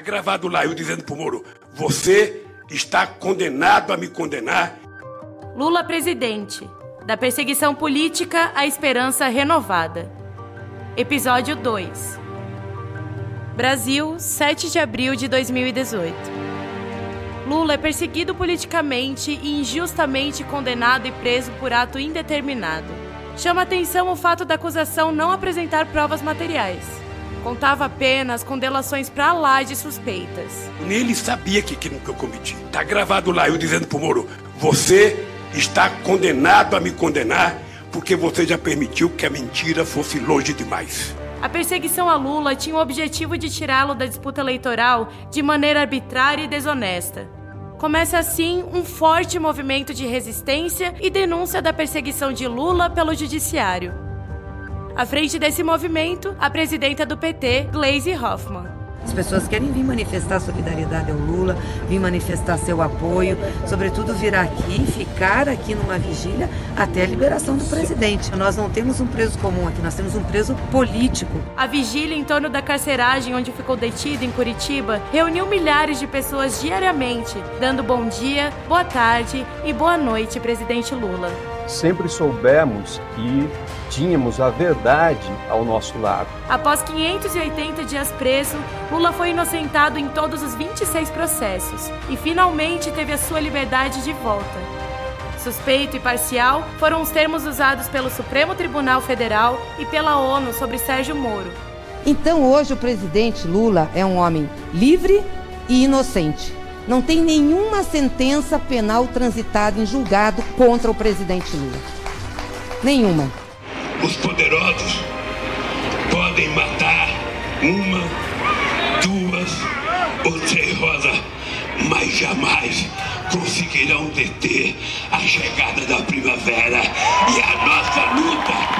Gravado lá eu dizendo pro Moro: você está condenado a me condenar. Lula presidente. Da perseguição política à esperança renovada. Episódio 2. Brasil, 7 de abril de 2018. Lula é perseguido politicamente e injustamente condenado e preso por ato indeterminado. Chama atenção o fato da acusação não apresentar provas materiais. Contava apenas com delações pra lá de suspeitas. Ele sabia que aquilo que eu cometi. Tá gravado lá eu dizendo pro Moro: você está condenado a me condenar porque você já permitiu que a mentira fosse longe demais. A perseguição a Lula tinha o objetivo de tirá-lo da disputa eleitoral de maneira arbitrária e desonesta. Começa assim um forte movimento de resistência e denúncia da perseguição de Lula pelo judiciário. À frente desse movimento, a presidenta do PT, Gleisi Hoffmann. As pessoas querem vir manifestar solidariedade ao Lula, vir manifestar seu apoio, sobretudo vir aqui, ficar aqui numa vigília até a liberação do presidente. Nós não temos um preso comum aqui, nós temos um preso político. A vigília em torno da carceragem onde ficou detido em Curitiba reuniu milhares de pessoas diariamente, dando bom dia, boa tarde e boa noite, presidente Lula. Sempre soubemos que tínhamos a verdade ao nosso lado. Após 580 dias preso, Lula foi inocentado em todos os 26 processos e finalmente teve a sua liberdade de volta. Suspeito e parcial foram os termos usados pelo Supremo Tribunal Federal e pela ONU sobre Sérgio Moro. Então hoje o presidente Lula é um homem livre e inocente. Não tem nenhuma sentença penal transitada em julgado contra o presidente Lula. Nenhuma. Os poderosos podem matar uma, duas ou três rosas, mas jamais conseguirão deter a chegada da primavera e a nossa luta